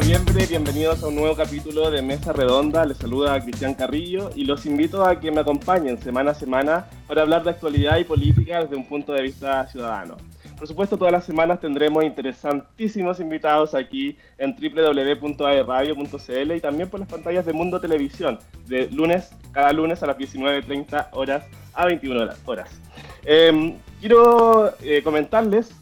noviembre, bienvenidos a un nuevo capítulo de Mesa Redonda. Les saluda a Cristian Carrillo y los invito a que me acompañen semana a semana para hablar de actualidad y política desde un punto de vista ciudadano. Por supuesto, todas las semanas tendremos interesantísimos invitados aquí en www.aerradio.cl y también por las pantallas de Mundo Televisión, de lunes, cada lunes a las 19.30 horas a 21 horas. Eh, quiero eh, comentarles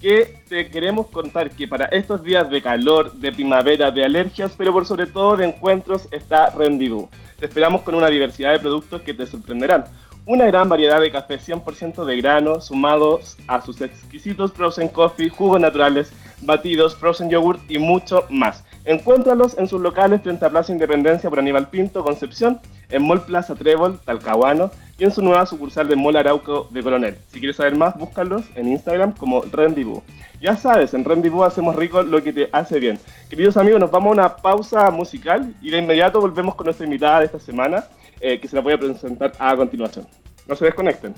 que te queremos contar que para estos días de calor, de primavera, de alergias, pero por sobre todo de encuentros, está Rendezvous. Te esperamos con una diversidad de productos que te sorprenderán. Una gran variedad de café 100% de grano, sumados a sus exquisitos frozen coffee, jugos naturales, batidos, frozen yogurt y mucho más. Encuéntralos en sus locales frente a Plaza Independencia por Aníbal Pinto, Concepción, en Mall Plaza Trébol, Talcahuano, y en su nueva sucursal de Mola Arauco de Coronel. Si quieres saber más, búscalos en Instagram como Rendibú. Ya sabes, en Rendibú hacemos rico lo que te hace bien. Queridos amigos, nos vamos a una pausa musical y de inmediato volvemos con nuestra invitada de esta semana, eh, que se la voy a presentar a continuación. No se desconecten.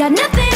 I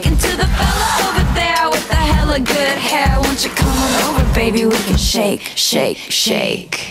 Shaking to the fella over there with the hella good hair. Won't you come on over, baby, we can shake, shake, shake.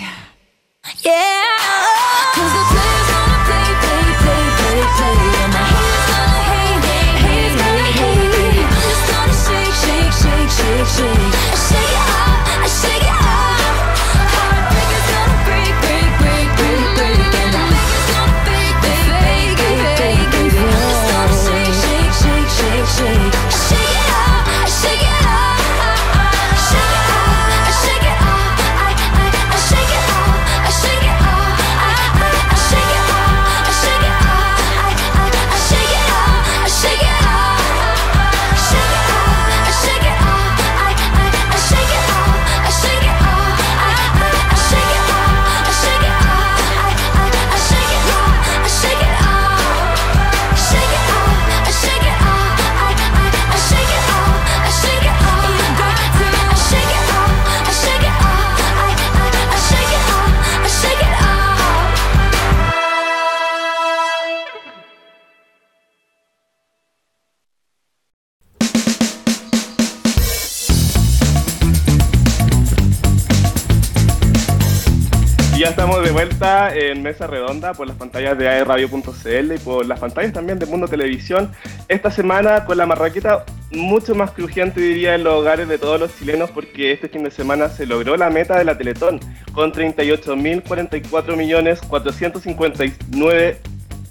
En Mesa Redonda por las pantallas de aerradio.cl y por las pantallas también de Mundo Televisión. Esta semana con la marraqueta mucho más crujiente diría en los hogares de todos los chilenos porque este fin de semana se logró la meta de la Teletón con 38.044 millones 459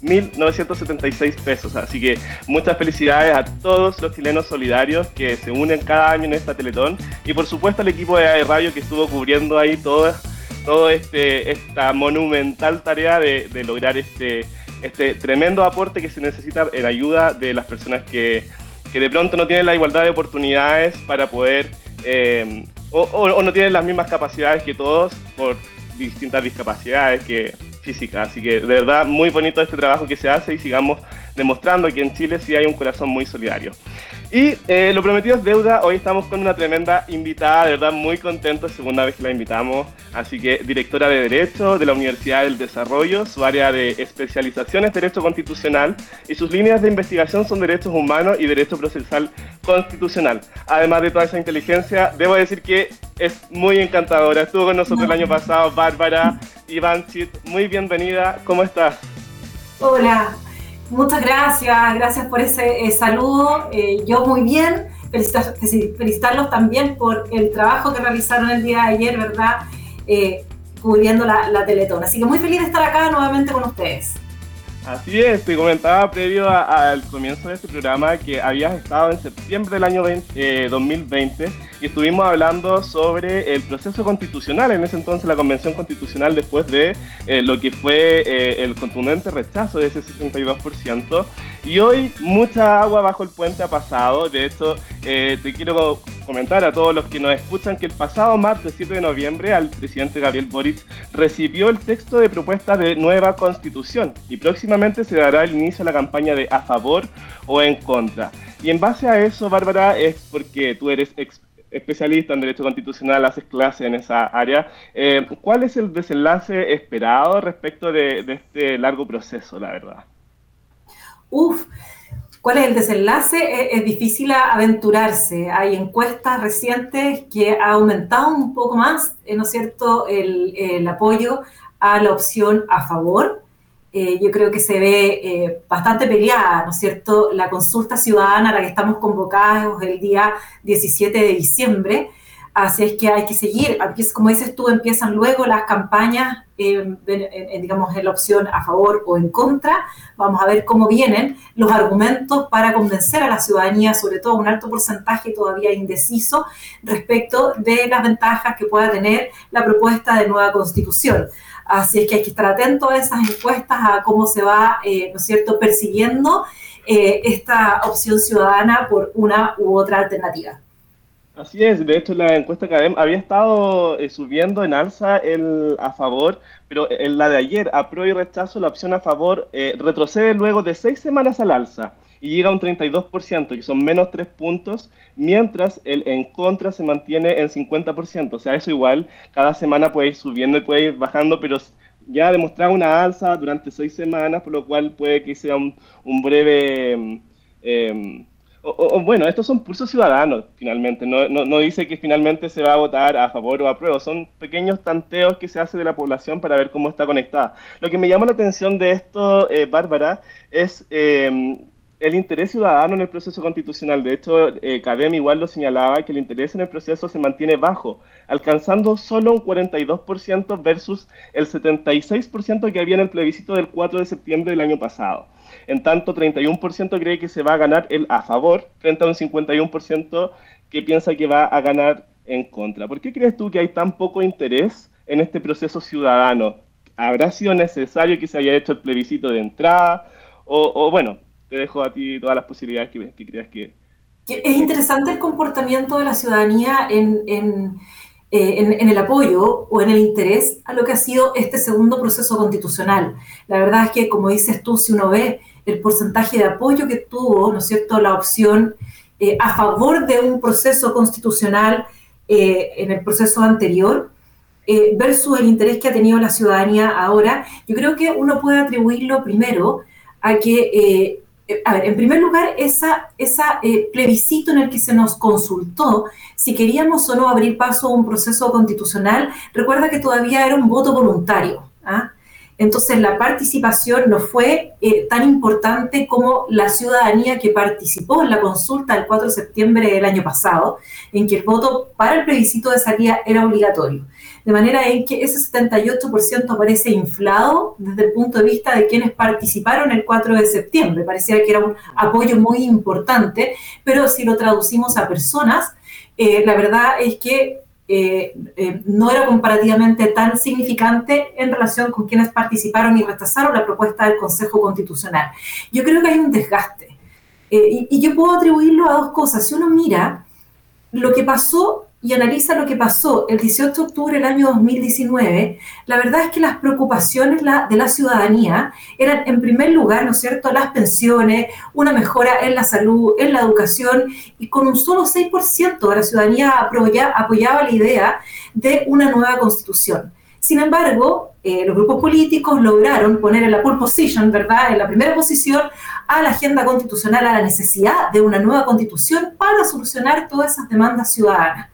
1.976 pesos. Así que muchas felicidades a todos los chilenos solidarios que se unen cada año en esta Teletón y por supuesto al equipo de Radio que estuvo cubriendo ahí todo todo este, esta monumental tarea de, lograr este, este tremendo aporte que se necesita en ayuda de las personas que, que de pronto no tienen la igualdad de oportunidades para poder, eh, o, no tienen las mismas capacidades que todos por distintas discapacidades que físicas. Así que de verdad muy bonito este trabajo que se hace y sigamos demostrando que en Chile sí hay un corazón muy solidario. Y eh, lo prometido es deuda, hoy estamos con una tremenda invitada, de verdad muy contento, segunda vez que la invitamos, así que directora de Derecho de la Universidad del Desarrollo, su área de especialización es Derecho Constitucional y sus líneas de investigación son Derechos Humanos y Derecho Procesal Constitucional. Además de toda esa inteligencia, debo decir que es muy encantadora, estuvo con nosotros el año pasado Bárbara Ivanchit, muy bienvenida, ¿cómo estás? Hola, Muchas gracias, gracias por ese eh, saludo. Eh, yo muy bien, felicitarlos también por el trabajo que realizaron el día de ayer, ¿verdad? Eh, cubriendo la, la. Así que muy feliz de estar acá nuevamente con ustedes. Así es, te comentaba previo al comienzo de este programa que habías estado en septiembre del año 2020 eh, y estuvimos hablando sobre el proceso constitucional, en ese entonces la convención constitucional después de eh, lo que fue eh, el contundente rechazo de ese 62%. Y hoy mucha agua bajo el puente ha pasado, de hecho te quiero comentar a todos los que nos escuchan que el pasado martes 7 de noviembre al presidente Gabriel Boric recibió el texto de propuesta de nueva constitución y próximamente se dará el inicio a la campaña de a favor o en contra. Y en base a eso, Bárbara, es porque tú eres especialista en derecho constitucional, haces clase en esa área. Eh, ¿Cuál es el desenlace esperado respecto de, este largo proceso, la verdad? Uf, ¿Cuál es el desenlace? Es, difícil aventurarse. Hay encuestas recientes que ha aumentado un poco más, eh, ¿no es cierto?, el, apoyo a la opción a favor. Eh, yo creo que se ve eh, bastante peleada, ¿no es cierto?, la consulta ciudadana a la que estamos convocados el día 17 de diciembre. Así es que hay que seguir, como dices tú, empiezan luego las campañas, eh, digamos, en la opción a favor o en contra. Vamos a ver cómo vienen los argumentos para convencer a la ciudadanía, sobre todo un alto porcentaje todavía indeciso, respecto de las ventajas que pueda tener la propuesta de nueva constitución. Así es que hay que estar atento a esas encuestas, a cómo se va, eh, ¿no es cierto?, persiguiendo eh, esta opción ciudadana por una u otra alternativa. Así es, de hecho la encuesta que había estado eh, subiendo en alza el a favor, pero en la de ayer, a pro y rechazo, la opción a favor retrocede luego de seis semanas al alza y llega a un 32%, que son menos tres puntos, mientras el en contra se mantiene en 50%. O sea, eso igual, cada semana puede ir subiendo y puede ir bajando, pero ya ha demostrado una alza durante seis semanas, por lo cual puede que sea un, breve... Eh, o, bueno, estos son pulsos ciudadanos, finalmente. No, no, dice que finalmente se va a votar a favor o a prueba. Son pequeños tanteos que se hace de la población para ver cómo está conectada. Lo que me llama la atención de esto, eh, Bárbara, es eh, el interés ciudadano en el proceso constitucional. De hecho, eh, igual lo señalaba, que el interés en el proceso se mantiene bajo, alcanzando solo un 42% versus el 76% que había en el plebiscito del 4 de septiembre del año pasado. En tanto, 31% cree que se va a ganar el a favor, frente a un 51% que piensa que va a ganar en contra. ¿Por qué crees tú que hay tan poco interés en este proceso ciudadano? ¿Habrá sido necesario que se haya hecho el plebiscito de entrada? O, bueno, te dejo a ti todas las posibilidades que, que creas que... Es interesante el comportamiento de la ciudadanía en, en, eh, en, el apoyo o en el interés a lo que ha sido este segundo proceso constitucional. La verdad es que, como dices tú, si uno ve el porcentaje de apoyo que tuvo, ¿no es cierto?, la opción eh, a favor de un proceso constitucional eh, en el proceso anterior eh, versus el interés que ha tenido la ciudadanía ahora, yo creo que uno puede atribuirlo primero a que eh, a ver, en primer lugar, esa, esa eh, plebiscito en el que se nos consultó si queríamos o no abrir paso a un proceso constitucional, recuerda que todavía era un voto voluntario. ¿ah? Entonces la participación no fue eh, tan importante como la ciudadanía que participó en la consulta del 4 de septiembre del año pasado, en que el voto para el plebiscito de salida era obligatorio. De manera en que ese 78% parece inflado desde el punto de vista de quienes participaron el 4 de septiembre. Parecía que era un apoyo muy importante, pero si lo traducimos a personas, eh, la verdad es que eh, eh, no era comparativamente tan significante en relación con quienes participaron y rechazaron la propuesta del Consejo Constitucional. Yo creo que hay un desgaste. Eh, y, y, yo puedo atribuirlo a dos cosas. Si uno mira lo que pasó y analiza lo que pasó el 18 de octubre del año 2019, la verdad es que las preocupaciones de la ciudadanía eran, en primer lugar, ¿no es cierto?, las pensiones, una mejora en la salud, en la educación, y con un solo 6% de la ciudadanía apoyaba la idea de una nueva constitución. Sin embargo, eh, los grupos políticos lograron poner en la pole position, ¿verdad?, en la primera posición a la agenda constitucional, a la necesidad de una nueva constitución para solucionar todas esas demandas ciudadanas.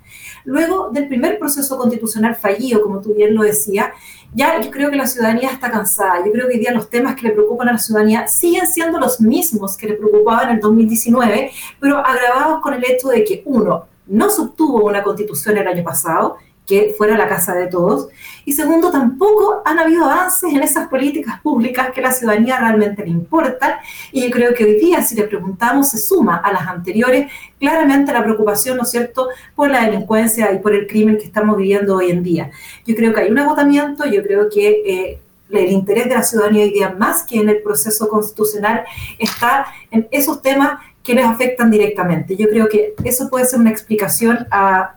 Luego del primer proceso constitucional fallido, como tú bien lo decías, ya yo creo que la ciudadanía está cansada. Yo creo que hoy día los temas que le preocupan a la ciudadanía siguen siendo los mismos que le preocupaban en el 2019, pero agravados con el hecho de que, uno, no se obtuvo una constitución el año pasado que fuera la casa de todos. Y segundo, tampoco han habido avances en esas políticas públicas que a la ciudadanía realmente le importan. Y yo creo que hoy día, si le preguntamos, se suma a las anteriores claramente la preocupación, ¿no es cierto?, por la delincuencia y por el crimen que estamos viviendo hoy en día. Yo creo que hay un agotamiento, yo creo que... Eh, el interés de la ciudadanía hoy día, más que en el proceso constitucional, está en esos temas que les afectan directamente. Yo creo que eso puede ser una explicación a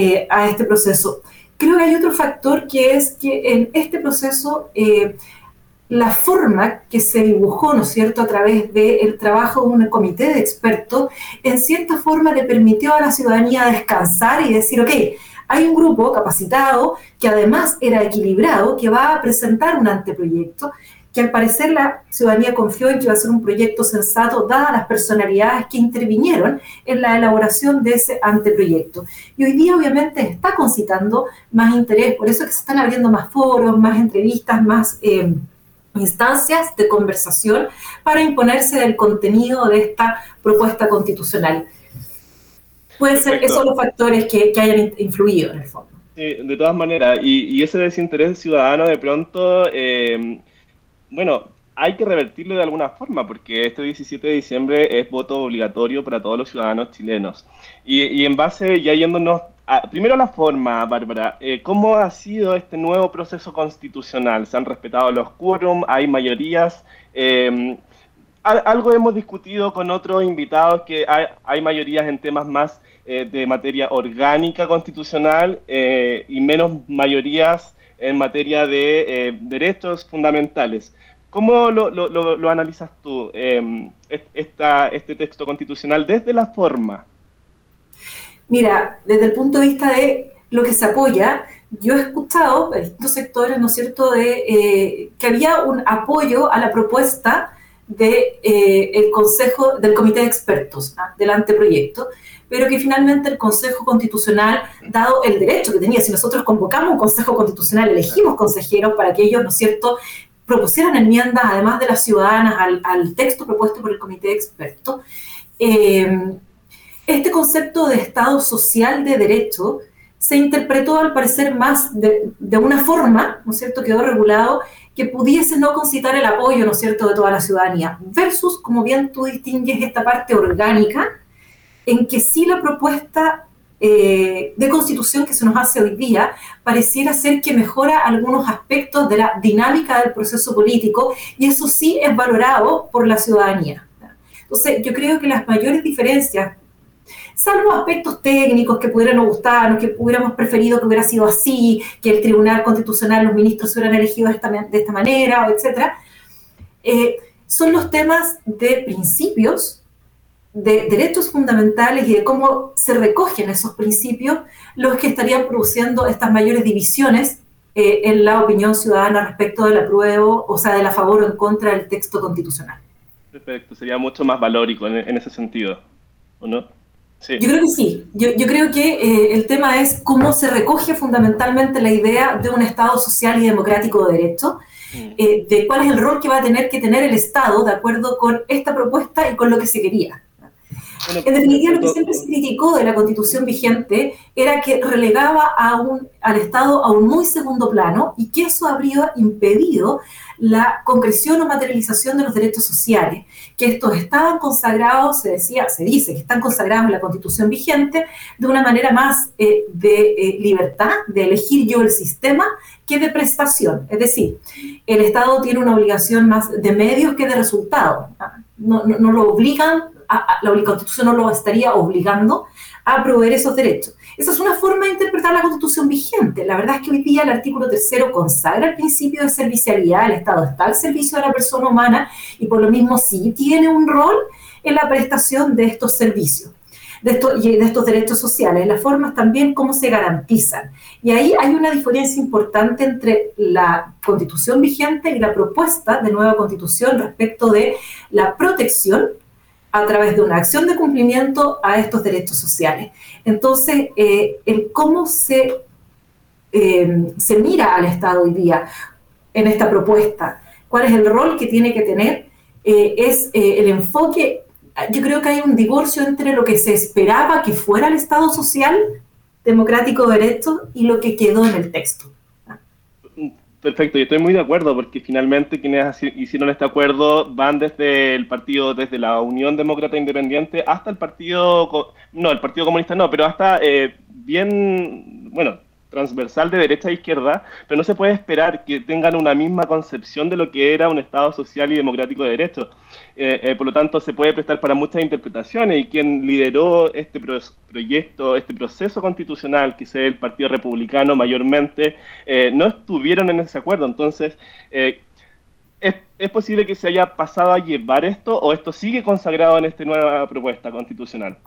eh, a este proceso. Creo que hay otro factor que es que en este proceso eh, la forma que se dibujó, ¿no es cierto?, a través del trabajo de un comité de expertos, en cierta forma le permitió a la ciudadanía descansar y decir, ok, hay un grupo capacitado que además era equilibrado, que va a presentar un anteproyecto que al parecer la ciudadanía confió en que iba a ser un proyecto sensato, dadas las personalidades que intervinieron en la elaboración de ese anteproyecto. Y hoy día obviamente está concitando más interés, por eso es que se están abriendo más foros, más entrevistas, más... Eh, instancias de conversación para imponerse del contenido de esta propuesta constitucional. Pueden ser esos los factores que, que, hayan influido en el fondo. Sí, de todas maneras, y, y ese desinterés ciudadano de pronto eh, bueno, hay que revertirlo de alguna forma, porque este 17 de diciembre es voto obligatorio para todos los ciudadanos chilenos. Y, en base, ya yéndonos, primero a la forma, Bárbara, eh, ¿cómo ha sido este nuevo proceso constitucional? ¿Se han respetado los quórum? ¿Hay mayorías? Eh, algo hemos discutido con otros invitados que hay, mayorías en temas más eh, de materia orgánica constitucional y menos mayorías en materia de derechos fundamentales. ¿Cómo lo, lo, analizas tú, eh, este texto constitucional desde la forma? Mira, desde el punto de vista de lo que se apoya, yo he escuchado en distintos sectores, ¿no es cierto?, de eh, que había un apoyo a la propuesta de, eh, el Consejo, del Comité de Expertos ¿ah? del anteproyecto, pero que finalmente el Consejo Constitucional, dado el derecho que tenía, si nosotros convocamos un Consejo Constitucional, elegimos consejeros para que ellos, ¿no es cierto?, propusieran enmiendas, además de las ciudadanas, al, texto propuesto por el comité de expertos, eh, este concepto de Estado social de derecho se interpretó al parecer más de, una forma, ¿no es cierto?, quedó regulado que pudiese no concitar el apoyo, ¿no es cierto?, de toda la ciudadanía, versus, como bien tú distingues, esta parte orgánica, en que sí la propuesta eh, de constitución que se nos hace hoy día pareciera ser que mejora algunos aspectos de la dinámica del proceso político y eso sí es valorado por la ciudadanía. Entonces, yo creo que las mayores diferencias, salvo aspectos técnicos que pudieran gustarnos, que hubiéramos preferido que hubiera sido así, que el Tribunal Constitucional, los ministros se hubieran elegido de esta, de esta manera, etc., eh, son los temas de principios de derechos fundamentales y de cómo se recogen esos principios los que estarían produciendo estas mayores divisiones eh, en la opinión ciudadana respecto del apruebo, o sea, del a favor o en contra del texto constitucional. Perfecto, sería mucho más valórico en, ese sentido, ¿o no? Sí. Yo creo que sí. Yo, yo creo que eh, el tema es cómo se recoge fundamentalmente la idea de un Estado social y democrático de derecho, mm. eh, de cuál es el rol que va a tener que tener el Estado de acuerdo con esta propuesta y con lo que se quería en definitiva, lo que siempre se criticó de la constitución vigente era que relegaba a un, al Estado a un muy segundo plano y que eso habría impedido la concreción o materialización de los derechos sociales, que estos estaban consagrados, se decía, se dice que están consagrados en la constitución vigente de una manera más eh, de eh, libertad, de elegir yo el sistema, que de prestación. Es decir, el Estado tiene una obligación más de medios que de resultados. No, no, no lo obligan la Constitución no lo estaría obligando a proveer esos derechos. Esa es una forma de interpretar la Constitución vigente. La verdad es que hoy día el artículo tercero consagra el principio de servicialidad, el Estado está al servicio de la persona humana y por lo mismo sí tiene un rol en la prestación de estos servicios. De, de estos derechos sociales, las formas también cómo se garantizan. Y ahí hay una diferencia importante entre la constitución vigente y la propuesta de nueva constitución respecto de la protección a través de una acción de cumplimiento a estos derechos sociales. Entonces, eh, el cómo se, eh, se mira al Estado hoy día en esta propuesta, cuál es el rol que tiene que tener, eh, es el enfoque, yo creo que hay un divorcio entre lo que se esperaba que fuera el Estado social democrático de derecho y lo que quedó en el texto. Perfecto, y estoy muy de acuerdo porque finalmente quienes hicieron este acuerdo van desde el partido, desde la Unión Demócrata Independiente hasta el partido, no, el Partido Comunista no, pero hasta eh, bien, bueno, transversal de derecha a izquierda, pero no se puede esperar que tengan una misma concepción de lo que era un Estado social y democrático de derecho. Eh, eh, por lo tanto, se puede prestar para muchas interpretaciones y quien lideró este proyecto, este proceso constitucional, que es el Partido Republicano mayormente, eh, no estuvieron en ese acuerdo. Entonces, ¿Es, posible que se haya pasado a llevar esto o esto sigue consagrado en esta nueva propuesta constitucional?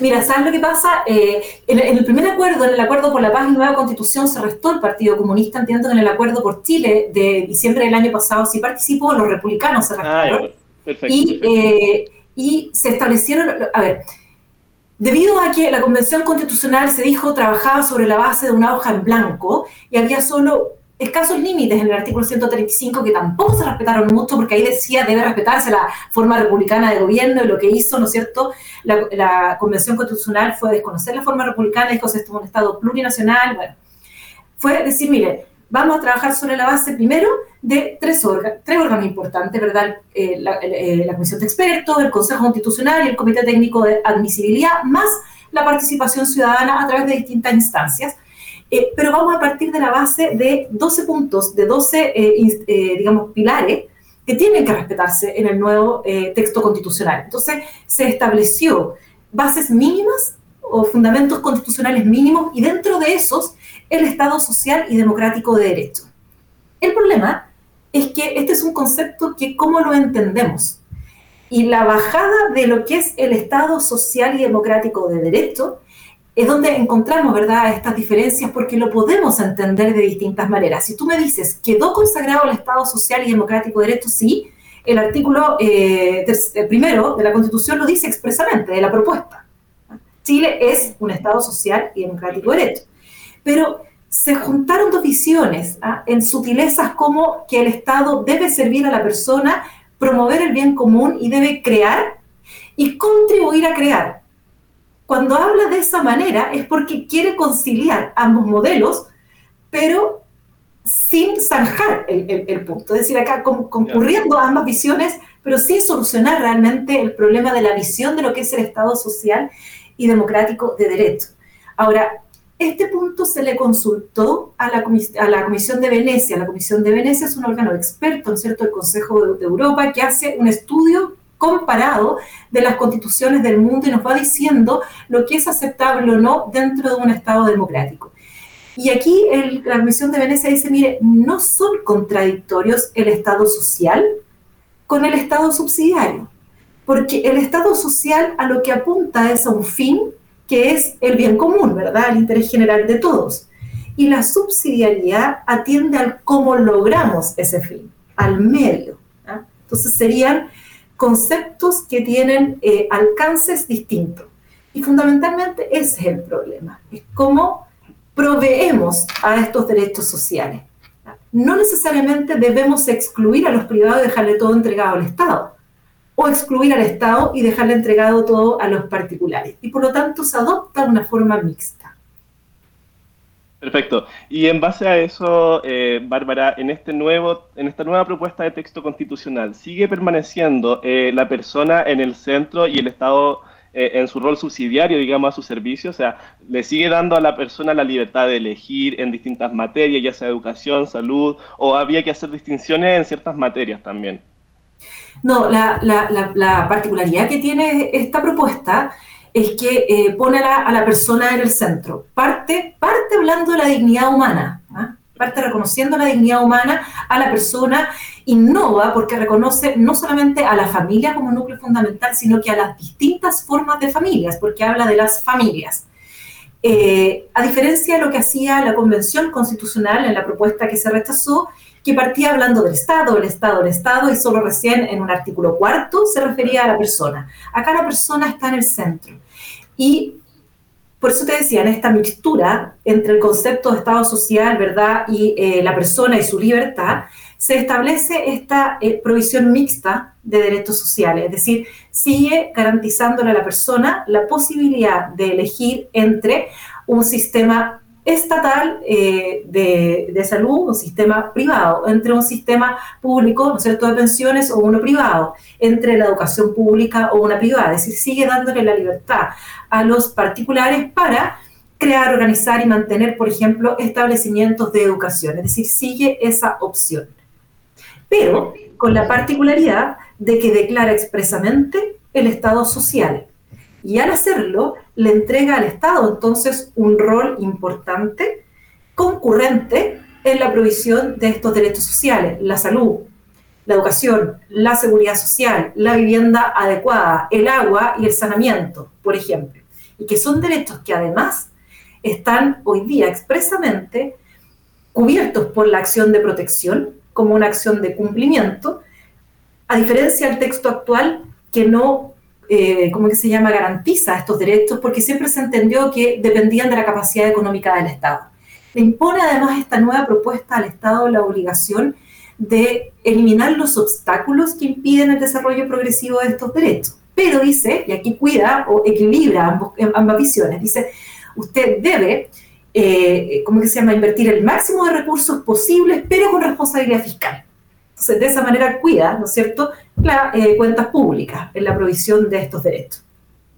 Mira, ¿sabes lo que pasa? Eh, en, el primer acuerdo, en el acuerdo por la paz y nueva constitución, se restó el Partido Comunista. Entiendo que en el acuerdo por Chile de diciembre del año pasado sí participó, los republicanos se ah, restaron. perfecto, y, eh, y se establecieron, a ver, Debido a que la Convención Constitucional se dijo trabajaba sobre la base de una hoja en blanco y había solo escasos límites en el artículo 135 que tampoco se respetaron mucho porque ahí decía debe respetarse la forma republicana de gobierno y lo que hizo, ¿no es cierto? La, Convención Constitucional fue desconocer la forma republicana, dijo esto es un Estado plurinacional, bueno, fue decir, mire, vamos a trabajar sobre la base primero de tres, órganos, tres órganos importantes, ¿verdad? Eh, la, eh, la Comisión de Expertos, el Consejo Constitucional y el Comité Técnico de Admisibilidad, más la participación ciudadana a través de distintas instancias eh, pero vamos a partir de la base de 12 puntos, de 12, eh, eh, digamos, pilares que tienen que respetarse en el nuevo texto constitucional. Entonces, se estableció bases mínimas o fundamentos constitucionales mínimos y dentro de esos el Estado social y democrático de derecho. El problema es que este es un concepto que cómo lo entendemos. Y la bajada de lo que es el Estado social y democrático de derecho es donde encontramos, ¿verdad?, estas diferencias porque lo podemos entender de distintas maneras. Si tú me dices, ¿quedó consagrado el Estado social y democrático de derecho? Sí, el artículo eh, eh, primero de la Constitución lo dice expresamente, de la propuesta. Chile es un Estado social y democrático de derecho. Pero se juntaron dos visiones ¿ah? en sutilezas como que el Estado debe servir a la persona, promover el bien común y debe crear y contribuir a crear cuando habla de esa manera es porque quiere conciliar ambos modelos, pero sin zanjar el, punto. Es decir, acá concurriendo a ambas visiones, pero sin solucionar realmente el problema de la visión de lo que es el Estado social y democrático de derecho. Ahora, este punto se le consultó a la, a la, Comisión de Venecia. La Comisión de Venecia es un órgano experto, ¿no es cierto?, el Consejo de Europa, que hace un estudio comparado de las constituciones del mundo y nos va diciendo lo que es aceptable o no dentro de un Estado democrático. Y aquí la Comisión de Venecia dice, mire, no son contradictorios el Estado social con el Estado subsidiario, porque el Estado social a lo que apunta es a un fin que es el bien común, ¿verdad? El interés general de todos. Y la subsidiariedad atiende al cómo logramos ese fin, al medio. Entonces serían conceptos que tienen eh, alcances distintos. Y fundamentalmente ese es el problema, es cómo proveemos a estos derechos sociales. No necesariamente debemos excluir a los privados y dejarle todo entregado al Estado, o excluir al Estado y dejarle entregado todo a los particulares. Y por lo tanto se adopta una forma mixta. Perfecto. Y en base a eso, eh, Bárbara, en, este nuevo, en esta nueva propuesta de texto constitucional, ¿sigue permaneciendo eh, la persona en el centro y el Estado eh, en su rol subsidiario, digamos, a su servicio? O sea, ¿le sigue dando a la persona la libertad de elegir en distintas materias, ya sea educación, salud, o había que hacer distinciones en ciertas materias también? No, la, la, la particularidad que tiene esta propuesta es que eh, pone a la, persona en el centro. Parte, parte hablando de la dignidad humana, ¿ah? parte reconociendo la dignidad humana a la persona, innova porque reconoce no solamente a la familia como núcleo fundamental, sino que a las distintas formas de familias, porque habla de las familias. Eh, a diferencia de lo que hacía la Convención Constitucional en la propuesta que se rechazó, que partía hablando del Estado, el Estado, el Estado, y solo recién en un artículo cuarto se refería a la persona. Acá la persona está en el centro. Y por eso te decía, en esta mixtura entre el concepto de Estado social, ¿verdad?, y eh, la persona y su libertad, se establece esta eh, provisión mixta de derechos sociales, es decir, sigue garantizándole a la persona la posibilidad de elegir entre un sistema estatal eh, de, de, salud, un sistema privado, entre un sistema público, ¿no es cierto?, de pensiones o uno privado, entre la educación pública o una privada. Es decir, sigue dándole la libertad a los particulares para crear, organizar y mantener, por ejemplo, establecimientos de educación. Es decir, sigue esa opción. Pero con la particularidad de que declara expresamente el Estado social. Y al hacerlo, le entrega al Estado entonces un rol importante, concurrente en la provisión de estos derechos sociales, la salud, la educación, la seguridad social, la vivienda adecuada, el agua y el saneamiento, por ejemplo. Y que son derechos que además están hoy día expresamente cubiertos por la acción de protección como una acción de cumplimiento, a diferencia del texto actual que no eh, ¿cómo que se llama?, garantiza estos derechos, porque siempre se entendió que dependían de la capacidad económica del Estado. Le impone además esta nueva propuesta al Estado la obligación de eliminar los obstáculos que impiden el desarrollo progresivo de estos derechos. Pero dice, y aquí cuida o equilibra ambas visiones, dice, usted debe, eh, ¿cómo se llama?, invertir el máximo de recursos posibles, pero con responsabilidad fiscal. Entonces, de esa manera cuida, ¿no es cierto?, las eh, cuentas públicas en la provisión de estos derechos.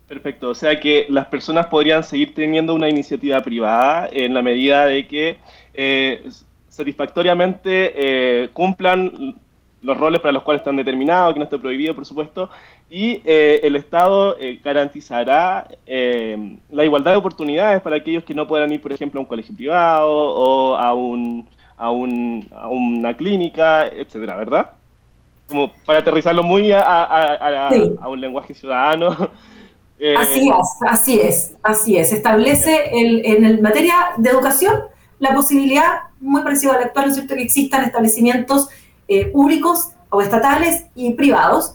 Perfecto, o sea que las personas podrían seguir teniendo una iniciativa privada en la medida de que eh, satisfactoriamente eh, cumplan los roles para los cuales están determinados, que no esté prohibido, por supuesto, y el Estado garantizará la igualdad de oportunidades para aquellos que no puedan ir, por ejemplo, a un colegio privado o a un a, un, a una clínica, etcétera, ¿verdad? Como para aterrizarlo muy a, a, a un lenguaje ciudadano. Eh, así es, así es, así es. Establece el, en el materia de educación la posibilidad, muy parecida a la actual, ¿no es cierto?, que existan establecimientos eh, públicos o estatales y privados.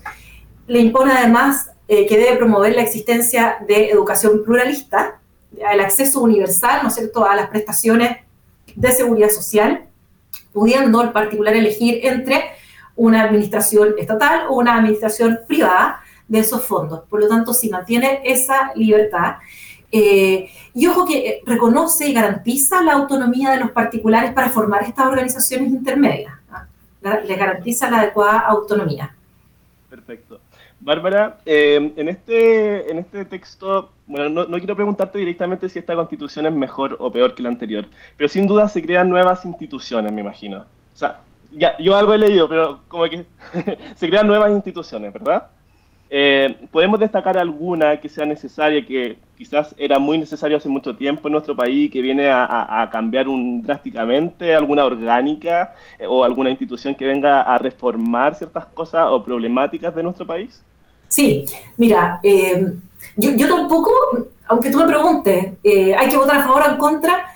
Le impone además eh, que debe promover la existencia de educación pluralista, el acceso universal, ¿no es cierto?, a las prestaciones de seguridad social pudiendo el particular elegir entre una administración estatal o una administración privada de esos fondos. Por lo tanto, si mantiene esa libertad, eh, y ojo que eh, reconoce y garantiza la autonomía de los particulares para formar estas organizaciones intermedias. Les garantiza la adecuada autonomía. Perfecto. Bárbara, eh, en, este, en este texto, bueno, no, quiero preguntarte directamente si esta constitución es mejor o peor que la anterior, pero sin duda se crean nuevas instituciones, me imagino. O sea, yo algo he leído, pero como que se crean nuevas instituciones, ¿verdad? Eh, ¿Podemos destacar alguna que sea necesaria, que quizás era muy necesaria hace mucho tiempo en nuestro país, que viene a, cambiar drásticamente, alguna orgánica eh, o alguna institución que venga a reformar ciertas cosas o problemáticas de nuestro país? Sí, mira, eh, yo, yo, tampoco, aunque tú me preguntes, eh, ¿hay que votar a favor o en contra?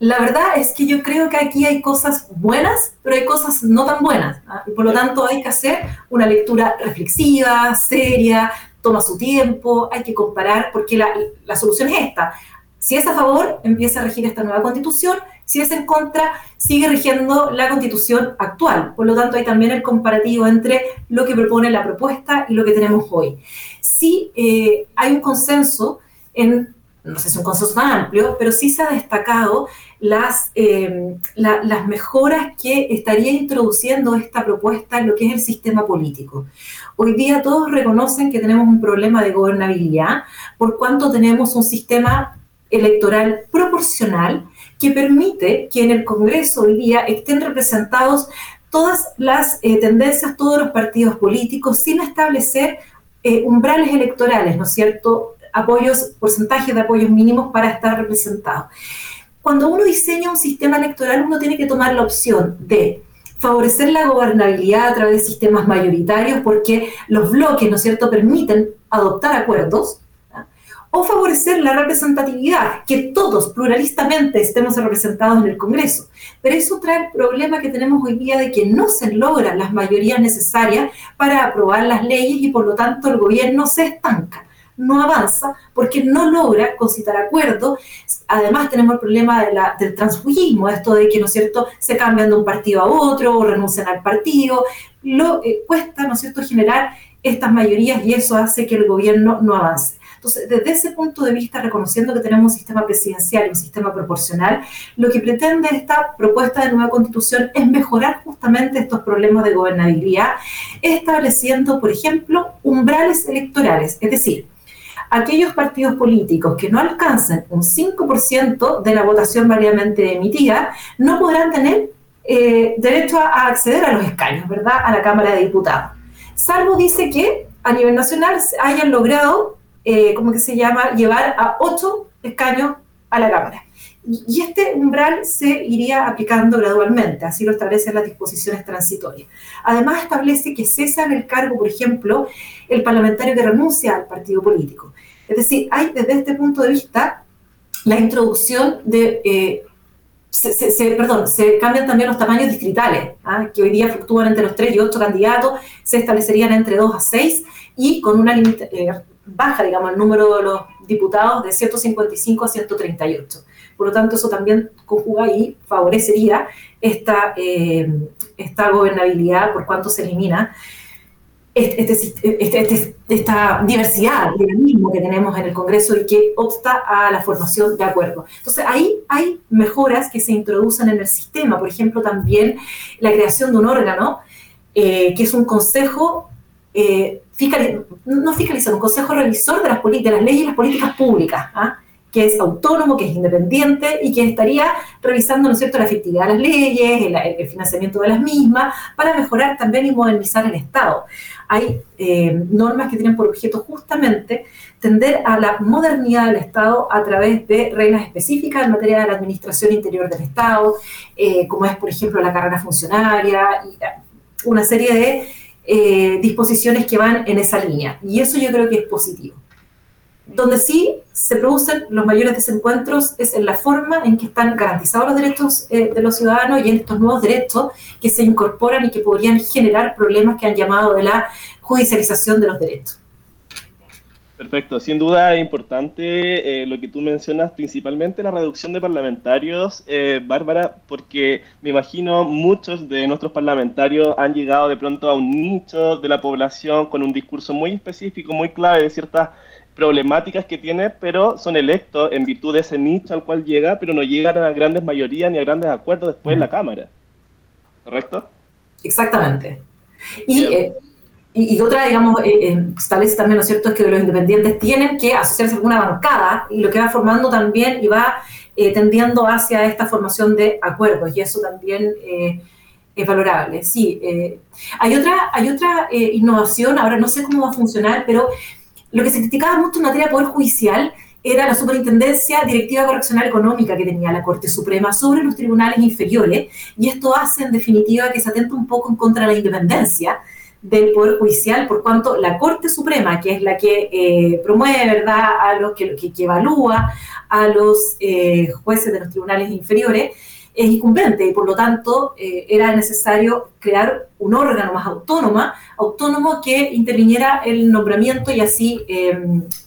la verdad es que yo creo que aquí hay cosas buenas, pero hay cosas no tan buenas. ¿ah? Y por lo tanto hay que hacer una lectura reflexiva, seria, toma su tiempo, hay que comparar, porque la, la solución es esta. Si es a favor, empieza a regir esta nueva constitución. Si es en contra, sigue rigiendo la constitución actual. Por lo tanto, hay también el comparativo entre lo que propone la propuesta y lo que tenemos hoy. Sí eh, hay un consenso en no sé si es un consenso tan amplio, pero sí se ha destacado las, eh, las mejoras que estaría introduciendo esta propuesta en lo que es el sistema político. Hoy día todos reconocen que tenemos un problema de gobernabilidad por cuanto tenemos un sistema electoral proporcional que permite que en el Congreso hoy día estén representados todas las eh, tendencias, todos los partidos políticos, sin establecer eh, umbrales electorales, ¿no es cierto? Apoyos, porcentajes de apoyos mínimos para estar representados. Cuando uno diseña un sistema electoral, uno tiene que tomar la opción de favorecer la gobernabilidad a través de sistemas mayoritarios, porque los bloques, ¿no es cierto?, permiten adoptar acuerdos, o favorecer la representatividad, que todos pluralistamente estemos representados en el Congreso. Pero eso trae el problema que tenemos hoy día de que no se logran las mayorías necesarias para aprobar las leyes y por lo tanto el gobierno se estanca no avanza porque no logra concitar acuerdos. Además tenemos el problema del transfugismo, esto de que, ¿no es cierto?, se cambian de un partido a otro o renuncian al partido. Lo eh, cuesta, ¿no es cierto?, generar estas mayorías y eso hace que el gobierno no avance. Entonces, desde ese punto de vista, reconociendo que tenemos un sistema presidencial y un sistema proporcional, lo que pretende esta propuesta de nueva constitución es mejorar justamente estos problemas de gobernabilidad, estableciendo, por ejemplo, umbrales electorales, es decir, aquellos partidos políticos que no alcancen un 5% de la votación variamente emitida no podrán tener eh, derecho a, acceder a los escaños, ¿verdad?, a la Cámara de Diputados. Salvo dice que a nivel nacional hayan logrado eh, ¿cómo que se llama?, llevar a ocho escaños a la Cámara. Y este umbral se iría aplicando gradualmente, así lo establecen las disposiciones transitorias. Además, establece que cesa en el cargo, por ejemplo, el parlamentario que renuncia al partido político. Es decir, hay desde este punto de vista la introducción de... Eh, se, perdón, se cambian también los tamaños distritales, ¿ah? que hoy día fluctúan entre los 3 y 8 candidatos, se establecerían entre 2 a 6 y con una limitación eh, baja, digamos, el número de los diputados de 155 a 138. Por lo tanto, eso también conjuga y favorecería esta, eh, esta gobernabilidad por cuanto se elimina este, este, este, esta diversidad, que tenemos en el Congreso y que obsta a la formación de acuerdos. Entonces, ahí hay mejoras que se introducen en el sistema. Por ejemplo, también la creación de un órgano eh, que es un consejo eh, no fiscalizar, un consejo revisor de las, de las leyes y las políticas públicas, ¿ah? que es autónomo, que es independiente y que estaría revisando, ¿no es cierto?, la efectividad de las leyes, el, financiamiento de las mismas, para mejorar también y modernizar el Estado. Hay eh, normas que tienen por objeto justamente tender a la modernidad del Estado a través de reglas específicas en materia de la administración interior del Estado, eh, como es, por ejemplo, la carrera funcionaria, y eh, una serie de eh, disposiciones que van en esa línea. Y eso yo creo que es positivo. Donde sí se producen los mayores desencuentros es en la forma en que están garantizados los derechos eh, de los ciudadanos y en estos nuevos derechos que se incorporan y que podrían generar problemas que han llamado de la judicialización de los derechos. Perfecto, sin duda es importante eh, lo que tú mencionas, principalmente la reducción de parlamentarios, eh, Bárbara, porque me imagino muchos de nuestros parlamentarios han llegado de pronto a un nicho de la población con un discurso muy específico, muy clave de ciertas problemáticas que tiene, pero son electos en virtud de ese nicho al cual llega, pero no llegan a grandes mayorías ni a grandes acuerdos después en la Cámara. ¿Correcto? Exactamente. Y y, otra, digamos, eh, eh, establece también, ¿no es cierto?, es que los independientes tienen que asociarse a alguna bancada y lo que va formando también y va eh, tendiendo hacia esta formación de acuerdos y eso también es valorable. Sí, hay otra, hay otra innovación, ahora no sé cómo va a funcionar, pero lo que se criticaba mucho en materia de poder judicial era la superintendencia directiva correccional económica que tenía la Corte Suprema sobre los tribunales inferiores, y esto hace en definitiva que se atenta un poco en contra de la independencia del Poder Judicial, por cuanto la Corte Suprema, que es la que eh, promueve, ¿verdad?, a los que, evalúa a los eh, jueces de los tribunales inferiores, es incumbente y por lo tanto eh, era necesario crear un órgano más autónoma, autónomo que interviniera el nombramiento y así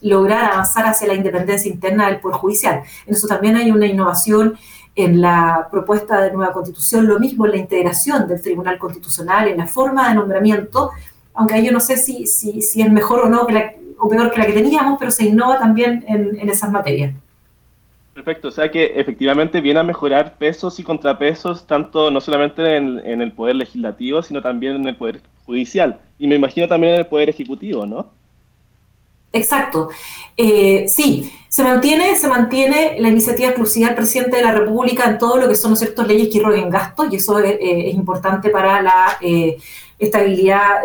lograr avanzar hacia la independencia interna del Poder Judicial. En eso también hay una innovación en la propuesta de nueva constitución, lo mismo en la integración del Tribunal Constitucional, en la forma de nombramiento, aunque yo no sé si, si, si es mejor o no o peor que la que teníamos, pero se innova también en, en esas materias. Perfecto, o sea que efectivamente viene a mejorar pesos y contrapesos, tanto no solamente en, en, el poder legislativo, sino también en el poder judicial. Y me imagino también en el poder ejecutivo, ¿no? Exacto. Eh, sí, se mantiene, se mantiene la iniciativa exclusiva del presidente de la República en todo lo que son ciertas leyes que irroguen gastos, y eso es, eh, importante para la eh, estabilidad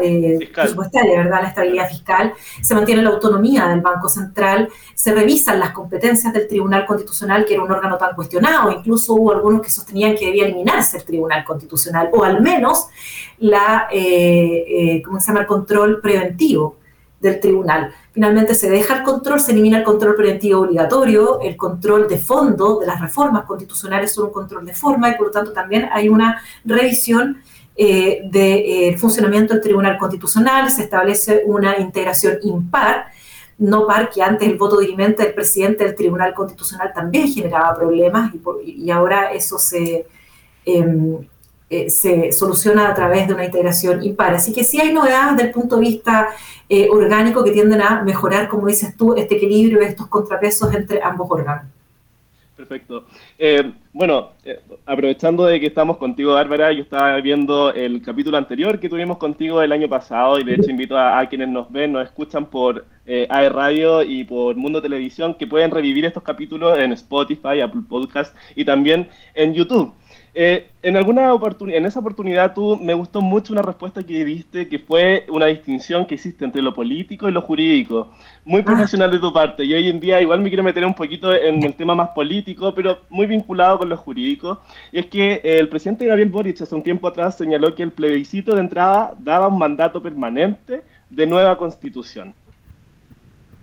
presupuestaria, ¿verdad? La estabilidad fiscal. Se mantiene la autonomía del Banco Central, se revisan las competencias del Tribunal Constitucional, que era un órgano tan cuestionado, incluso hubo algunos que sostenían que debía eliminarse el Tribunal Constitucional, o al menos la, ¿cómo se llama?, el control preventivo del tribunal. Finalmente se deja el control, se elimina el control preventivo obligatorio, el control de fondo de las reformas constitucionales son un control de forma y por lo tanto también hay una revisión eh, del eh, funcionamiento del Tribunal Constitucional, se establece una integración impar, no par, que antes el voto dirimente del presidente del Tribunal Constitucional también generaba problemas y, ahora eso se... Em, eh, se soluciona a través de una integración impar. Así que sí hay novedades desde el punto de vista eh, orgánico que tienden a mejorar, como dices tú, este equilibrio, estos contrapesos entre ambos órganos. Perfecto. Eh, bueno, aprovechando de que estamos contigo, Bárbara, yo estaba viendo el capítulo anterior que tuvimos contigo el año pasado y de hecho invito a, quienes nos ven, nos escuchan por eh, AE Radio y por Mundo Televisión que pueden revivir estos capítulos en Spotify, Apple Podcast y también en YouTube. Eh, en alguna oportunidad, en esa oportunidad tú me gustó mucho una respuesta que diste que fue una distinción que existe entre lo político y lo jurídico. Muy ah. profesional de tu parte. Y hoy en día igual me quiero meter un poquito en el tema más político, pero muy vinculado con lo jurídico. Y es que eh, el presidente Gabriel Boric hace un tiempo atrás señaló que el plebiscito de entrada daba un mandato permanente de nueva constitución.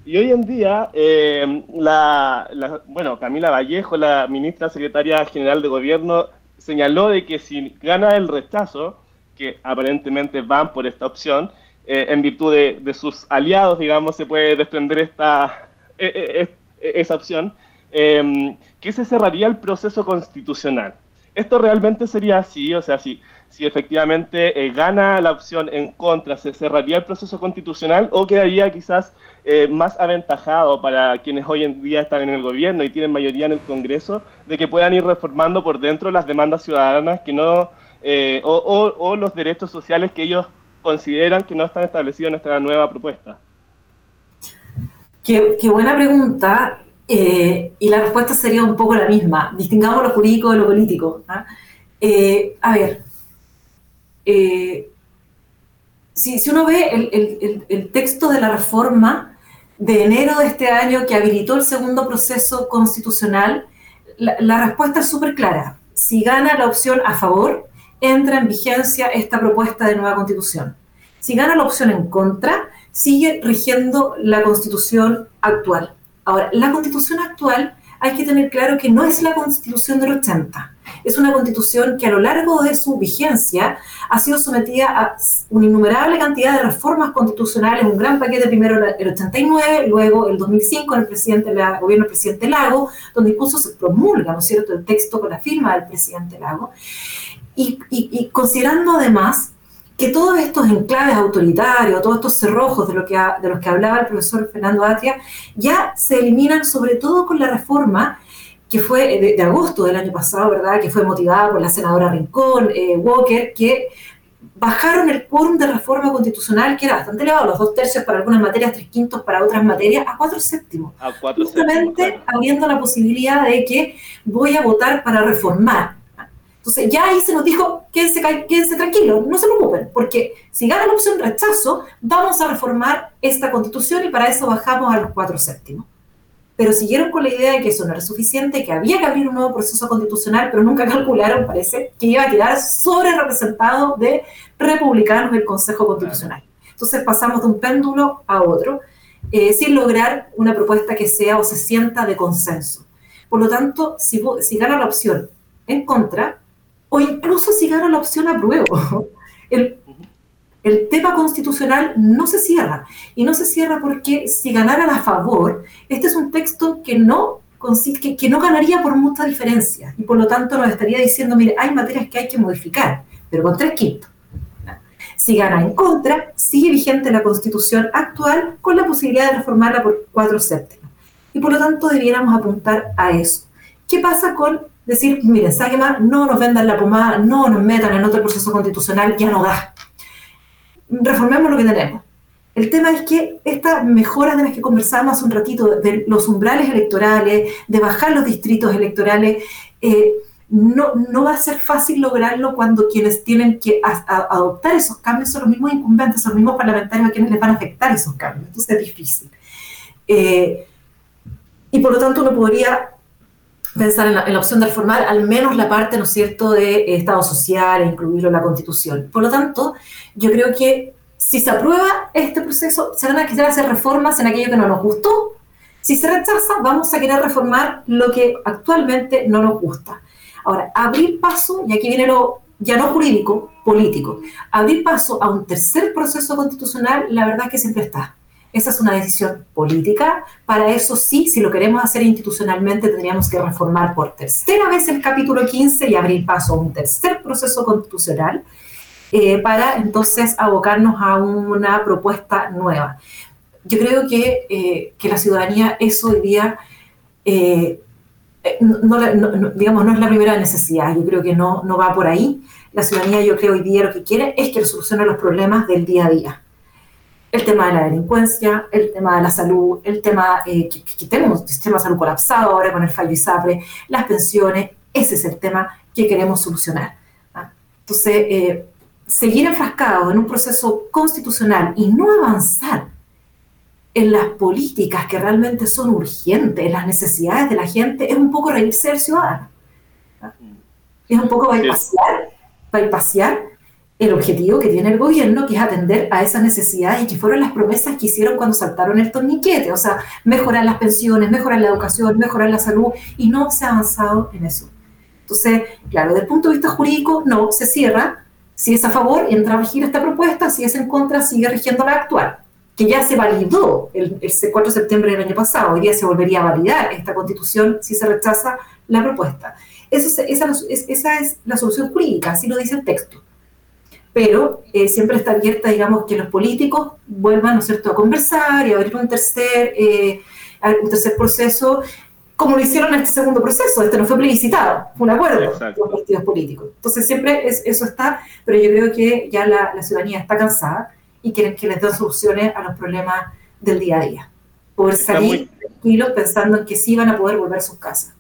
Y hoy en día, eh, la, bueno, Camila Vallejo, la ministra secretaria general de gobierno, señaló de que si gana el rechazo, que aparentemente van por esta opción, eh, en virtud de, sus aliados, digamos, se puede desprender esta, e, e, e, esa opción, em, que se cerraría el proceso constitucional. Esto realmente sería así, o sea, si, si efectivamente eh, gana la opción en contra, se cerraría el proceso constitucional o quedaría quizás eh, más aventajado para quienes hoy en día están en el gobierno y tienen mayoría en el Congreso, de que puedan ir reformando por dentro las demandas ciudadanas que no, eh, o, los derechos sociales que ellos consideran que no están establecidos en esta nueva propuesta. Qué, buena pregunta. y la respuesta sería un poco la misma. Distingamos lo jurídico de lo político. ¿ah? a ver, eh, si, uno ve el, texto de la reforma de enero de este año que habilitó el segundo proceso constitucional, la, respuesta es súper clara. Si gana la opción a favor, entra en vigencia esta propuesta de nueva constitución. Si gana la opción en contra, sigue rigiendo la constitución actual. Ahora, la constitución actual hay que tener claro que no es la constitución del 80 es una constitución que a lo largo de su vigencia ha sido sometida a una innumerable cantidad de reformas constitucionales, un gran paquete primero el 89, luego el 2005 en el presidente, gobierno del presidente Lago, donde incluso se promulga, ¿no cierto?, el texto con la firma del presidente Lago, y, considerando además que todos estos enclaves autoritarios, todos estos cerrojos de, lo que de los que hablaba el profesor Fernando Atria, ya se eliminan sobre todo con la reforma que fue de, agosto del año pasado, ¿verdad? Que fue motivada por la senadora Rincón, eh, Walker, que bajaron el quórum de reforma constitucional, que era bastante elevado, los dos tercios para algunas materias, tres quintos para otras materias, a cuatro séptimos. A cuatro Justamente abriendo la posibilidad de que voy a votar para reformar. Entonces ya ahí se nos dijo, quédense, quédense tranquilos, no se preocupen, porque si gana la opción rechazo, vamos a reformar esta constitución y para eso bajamos a los cuatro séptimos. Pero siguieron con la idea de que eso no era suficiente, que había que abrir un nuevo proceso constitucional, pero nunca calcularon, parece, que iba a quedar sobre representado de republicanos del Consejo Constitucional. Entonces pasamos de un péndulo a otro, eh, sin lograr una propuesta que sea o se sienta de consenso. Por lo tanto, si, si gana la opción en contra, o incluso si gana la opción apruebo, el, el tema constitucional no se cierra. Y no se cierra porque si ganara a favor, este es un texto que no, que, que no ganaría por mucha diferencia. Y por lo tanto nos estaría diciendo, mire, hay materias que hay que modificar, pero con tres quintos. Si gana en contra, sigue vigente la constitución actual con la posibilidad de reformarla por cuatro séptimos. Y por lo tanto debiéramos apuntar a eso. ¿Qué pasa con decir, miren, más, no nos vendan la pomada, no nos metan en otro proceso constitucional, ya no da? Reformemos lo que tenemos. El tema es que estas mejoras de las que conversábamos hace un ratito, de los umbrales electorales, de bajar los distritos electorales, eh, no, no, va a ser fácil lograrlo cuando quienes tienen que adoptar esos cambios son los mismos incumbentes, son los mismos parlamentarios a quienes les van a afectar esos cambios. Entonces es difícil. Eh, y por lo tanto uno podría pensar en la, opción de reformar al menos la parte, ¿no es cierto?, de Estado social e incluirlo en la Constitución. Por lo tanto, yo creo que si se aprueba este proceso, se van a querer hacer reformas en aquello que no nos gustó. Si se rechaza, vamos a querer reformar lo que actualmente no nos gusta. Ahora, abrir paso, y aquí viene lo ya no jurídico, político, abrir paso a un tercer proceso constitucional, la verdad que siempre está. Esa es una decisión política. Para eso sí, si lo queremos hacer institucionalmente, tendríamos que reformar por tercera vez el capítulo 15 y abrir paso a un tercer proceso constitucional eh, para entonces abocarnos a una propuesta nueva. Yo creo que, eh, que la ciudadanía eso hoy día, eh, no, digamos, no es la primera necesidad. Yo creo que no, no va por ahí. La ciudadanía yo creo hoy día lo que quiere es que solucione los problemas del día a día el tema de la delincuencia, el tema de la salud, el tema eh, que, tenemos un sistema de salud colapsado ahora con el fallo ISAPRE, las pensiones, ese es el tema que queremos solucionar. ¿ah? Entonces, eh, seguir enfrascado en un proceso constitucional y no avanzar en las políticas que realmente son urgentes, en las necesidades de la gente, es un poco reírse del ciudadano. ¿ah? Es un poco bypassar, bypassar el objetivo que tiene el gobierno, que es atender a esas necesidades y que fueron las promesas que hicieron cuando saltaron el torniquete, o sea, mejorar las pensiones, mejorar la educación, mejorar la salud, y no se ha avanzado en eso. Entonces, claro, desde el punto de vista jurídico, no, se cierra. Si es a favor, entra a regir esta propuesta, si es en contra, sigue rigiendo la actual, que ya se validó el, 4 de septiembre del año pasado, hoy día se volvería a validar esta constitución si se rechaza la propuesta. Eso, esa, esa es la solución jurídica, así lo dice el texto pero eh, siempre está abierta, digamos, que los políticos vuelvan, ¿no es cierto?, a conversar y a abrir un tercer, eh, un tercer proceso, como lo hicieron en este segundo proceso, este no fue plebiscitado, fue un acuerdo de los partidos políticos. Entonces siempre es, eso está, pero yo creo que ya la, ciudadanía está cansada y quieren que les den soluciones a los problemas del día a día. Poder salir tranquilos pensando en que sí van a poder volver a sus casas.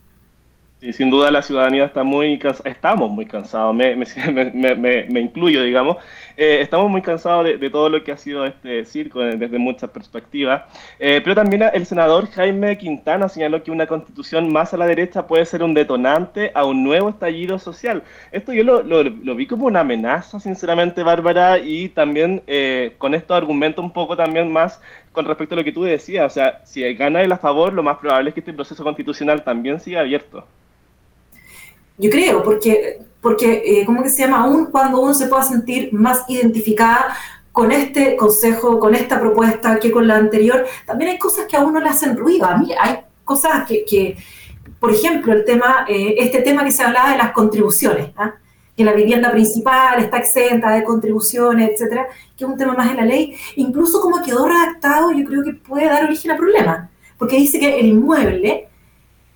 Sí, sin duda la ciudadanía está muy cansada, estamos muy cansados, me, me, me, incluyo, digamos, eh, estamos muy cansados de, todo lo que ha sido este circo desde muchas perspectivas, eh, pero también el senador Jaime Quintana señaló que una constitución más a la derecha puede ser un detonante a un nuevo estallido social. Esto yo lo, lo, vi como una amenaza, sinceramente, Bárbara, y también eh, con esto argumento un poco también más con respecto a lo que tú decías, o sea, si gana él a favor, lo más probable es que este proceso constitucional también siga abierto. Yo creo, porque, porque eh, ¿cómo que se llama? Aún cuando uno se pueda sentir más identificada con este consejo, con esta propuesta que con la anterior, también hay cosas que a uno le hacen ruido. A mí hay cosas que, que por ejemplo, el tema, eh, este tema que se hablaba de las contribuciones, ¿ah? que la vivienda principal está exenta de contribuciones, etcétera, que es un tema más de la ley, incluso como quedó redactado, yo creo que puede dar origen a problemas, porque dice que el inmueble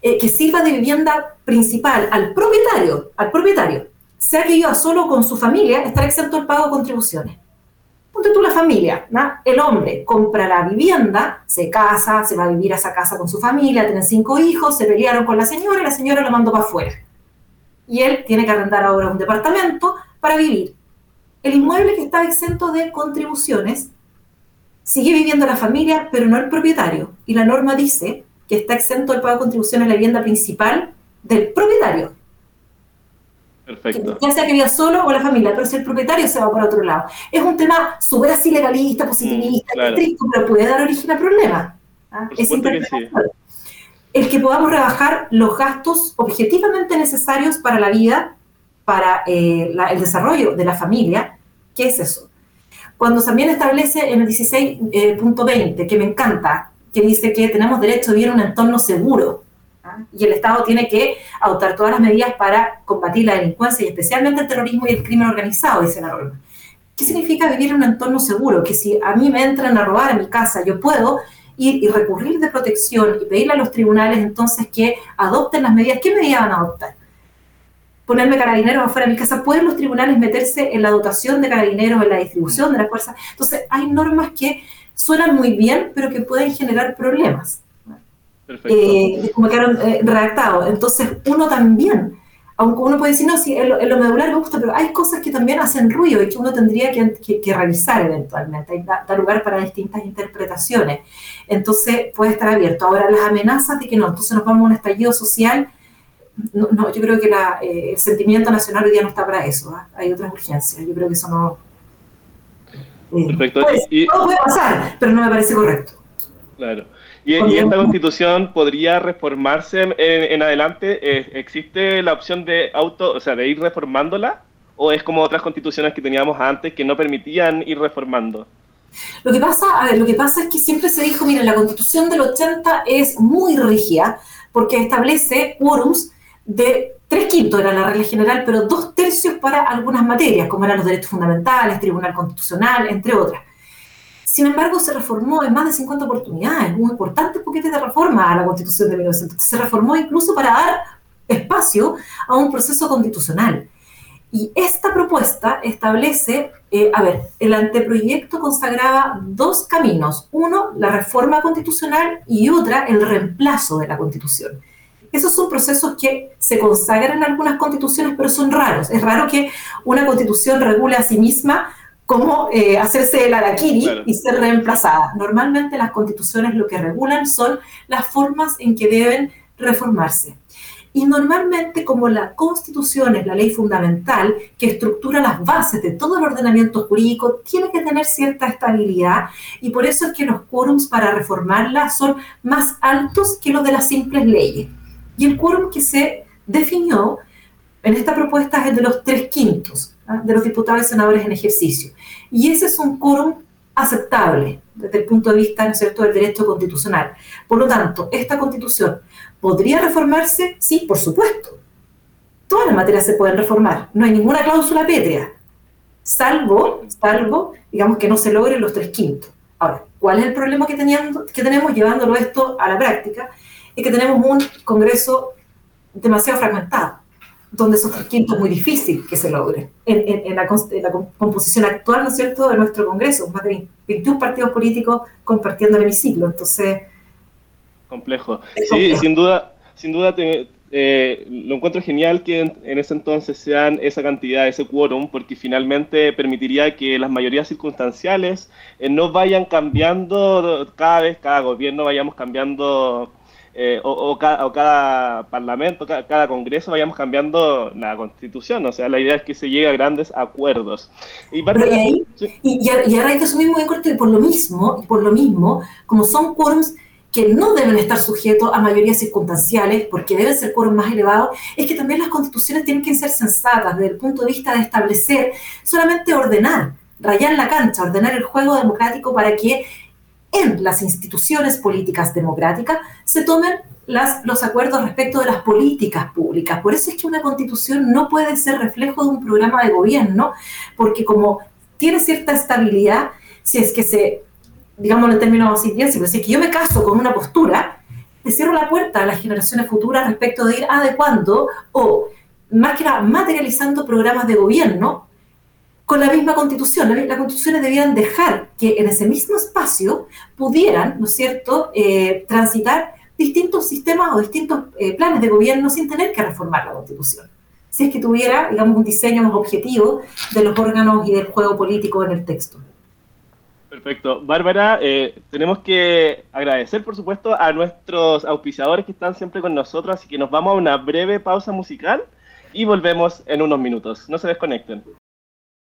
eh, que sirva de vivienda principal al propietario, al propietario, sea que viva solo con su familia, estará exento del pago de contribuciones. Ponte tú la familia, ¿no? el hombre compra la vivienda, se casa, se va a vivir a esa casa con su familia, tienen cinco hijos, se pelearon con la señora y la señora lo mandó para afuera. Y él tiene que arrendar ahora un departamento para vivir. El inmueble que está exento de contribuciones sigue viviendo la familia, pero no el propietario. Y la norma dice que está exento del pago de contribuciones la vivienda principal del propietario. Perfecto. Ya sea que viva solo o la familia, pero si el propietario se va por otro lado. Es un tema súper así legalista, positivista, Mm, claro. estricto, pero puede dar origen a problemas. ¿ah? Es que interpretable. El que podamos rebajar los gastos objetivamente necesarios para la vida, para eh, la- el desarrollo de la familia, ¿qué es eso? Cuando también establece en el 16.20, que me encanta, que dice que tenemos derecho a vivir en un entorno seguro. Y el Estado tiene que adoptar todas las medidas para combatir la delincuencia y especialmente el terrorismo y el crimen organizado, dice la norma. ¿Qué significa vivir en un entorno seguro? Que si a mí me entran a robar a mi casa, yo puedo ir y recurrir de protección y pedirle a los tribunales entonces que adopten las medidas. ¿Qué medidas van a adoptar? Ponerme carabineros afuera de mi casa. ¿Pueden los tribunales meterse en la dotación de carabineros, en la distribución de las fuerzas? Entonces, hay normas que suenan muy bien, pero que pueden generar problemas. Eh, como quedaron eh, redactados. Entonces, uno también, aunque uno puede decir, no, sí, en lo, en lo medular me gusta, pero hay cosas que también hacen ruido y que uno tendría que, que- que revisar eventualmente. Hay, da, da lugar para distintas interpretaciones. Entonces, puede estar abierto. Ahora, las amenazas de que no, entonces nos vamos a un estallido social. No, no, yo creo que la, eh, el sentimiento nacional hoy día no está para eso. ¿ah? Hay otras urgencias. Yo creo que eso no. eh, Perfecto. Y- y- todo puede pasar, pero no me parece correcto. Claro. Y, esta constitución podría reformarse en, en adelante. Eh, ¿Existe la opción de auto, o sea, de ir reformándola? ¿O es como otras constituciones que teníamos antes que no permitían ir reformando? Lo que pasa, a ver, lo que pasa es que siempre se dijo, mira, la constitución del 80 es muy rígida porque establece quórums de tres quintos era la regla general, pero dos tercios para algunas materias, como eran los derechos fundamentales, tribunal constitucional, entre otras. Sin embargo, se reformó en más de 50 oportunidades, un importante paquete de reforma a la constitución de 1900. Se reformó incluso para dar espacio a un proceso constitucional. Y esta propuesta establece, eh, a ver, el anteproyecto consagraba dos caminos. Uno, la reforma constitucional y otra, el reemplazo de la constitución. Esos son procesos que se consagran en algunas constituciones, pero son raros. Es raro que una constitución regule a sí misma cómo eh, hacerse el araquiri Claro. y ser reemplazada. Normalmente las constituciones lo que regulan son las formas en que deben reformarse. Y normalmente como la constitución es la ley fundamental que estructura las bases de todo el ordenamiento jurídico, tiene que tener cierta estabilidad y por eso es que los quórums para reformarla son más altos que los de las simples leyes. Y el quórum que se definió en esta propuesta es el de los tres quintos. De los diputados y senadores en ejercicio. Y ese es un quórum aceptable desde el punto de vista ¿no es cierto? del derecho constitucional. Por lo tanto, esta constitución podría reformarse, sí, por supuesto. Todas las materias se pueden reformar, no hay ninguna cláusula pétrea, salvo, salvo, digamos, que no se logren los tres quintos. Ahora, ¿cuál es el problema que, teniendo, que tenemos llevándolo esto a la práctica? Es que tenemos un Congreso demasiado fragmentado, donde quintos es muy difícil que se logre. En, en- en la, en la com- composición actual, ¿no es cierto?, de nuestro Congreso, más de 21 partidos políticos compartiendo el hemiciclo. Entonces, Complejo. Sí, complejo. sin duda, sin duda te- eh, lo encuentro genial que en, en ese entonces sean esa cantidad, ese quórum, porque finalmente permitiría que las mayorías circunstanciales eh, no vayan cambiando cada vez, cada gobierno vayamos cambiando, eh, o, o ca- o cada parlamento, ca- cada, congreso vayamos cambiando la constitución. O sea, la idea es que se llegue a grandes acuerdos. Y de y ahí-. Y, y a, y a raíz de eso mismo, por lo mismo, por lo mismo, como son quórums que no deben estar sujetos a mayorías circunstanciales, porque deben ser quórums más elevados, es que también las constituciones tienen que ser sensatas desde el punto de vista de establecer, solamente ordenar, rayar la cancha, ordenar el juego democrático para que en las instituciones políticas democráticas se tomen los acuerdos respecto de las políticas públicas. Por eso es que una constitución no puede ser reflejo de un programa de gobierno, porque como tiene cierta estabilidad, si es que se, digámoslo en términos así si es que yo me caso con una postura, le cierro la puerta a las generaciones futuras respecto de ir adecuando o, más que nada, materializando programas de gobierno con la misma constitución. Las, constituciones debían dejar que en ese mismo espacio pudieran, ¿no es cierto?, eh, transitar distintos sistemas o distintos eh, planes de gobierno sin tener que reformar la constitución. Si es que tuviera, digamos, un diseño más objetivo de los órganos y del juego político en el texto. Perfecto. Bárbara, eh, tenemos que agradecer, por supuesto, a nuestros auspiciadores que están siempre con nosotros, así que nos vamos a una breve pausa musical y volvemos en unos minutos. No se desconecten.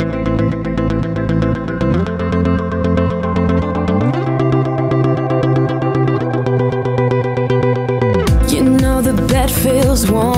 You know the bed feels warm.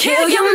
kill oh, your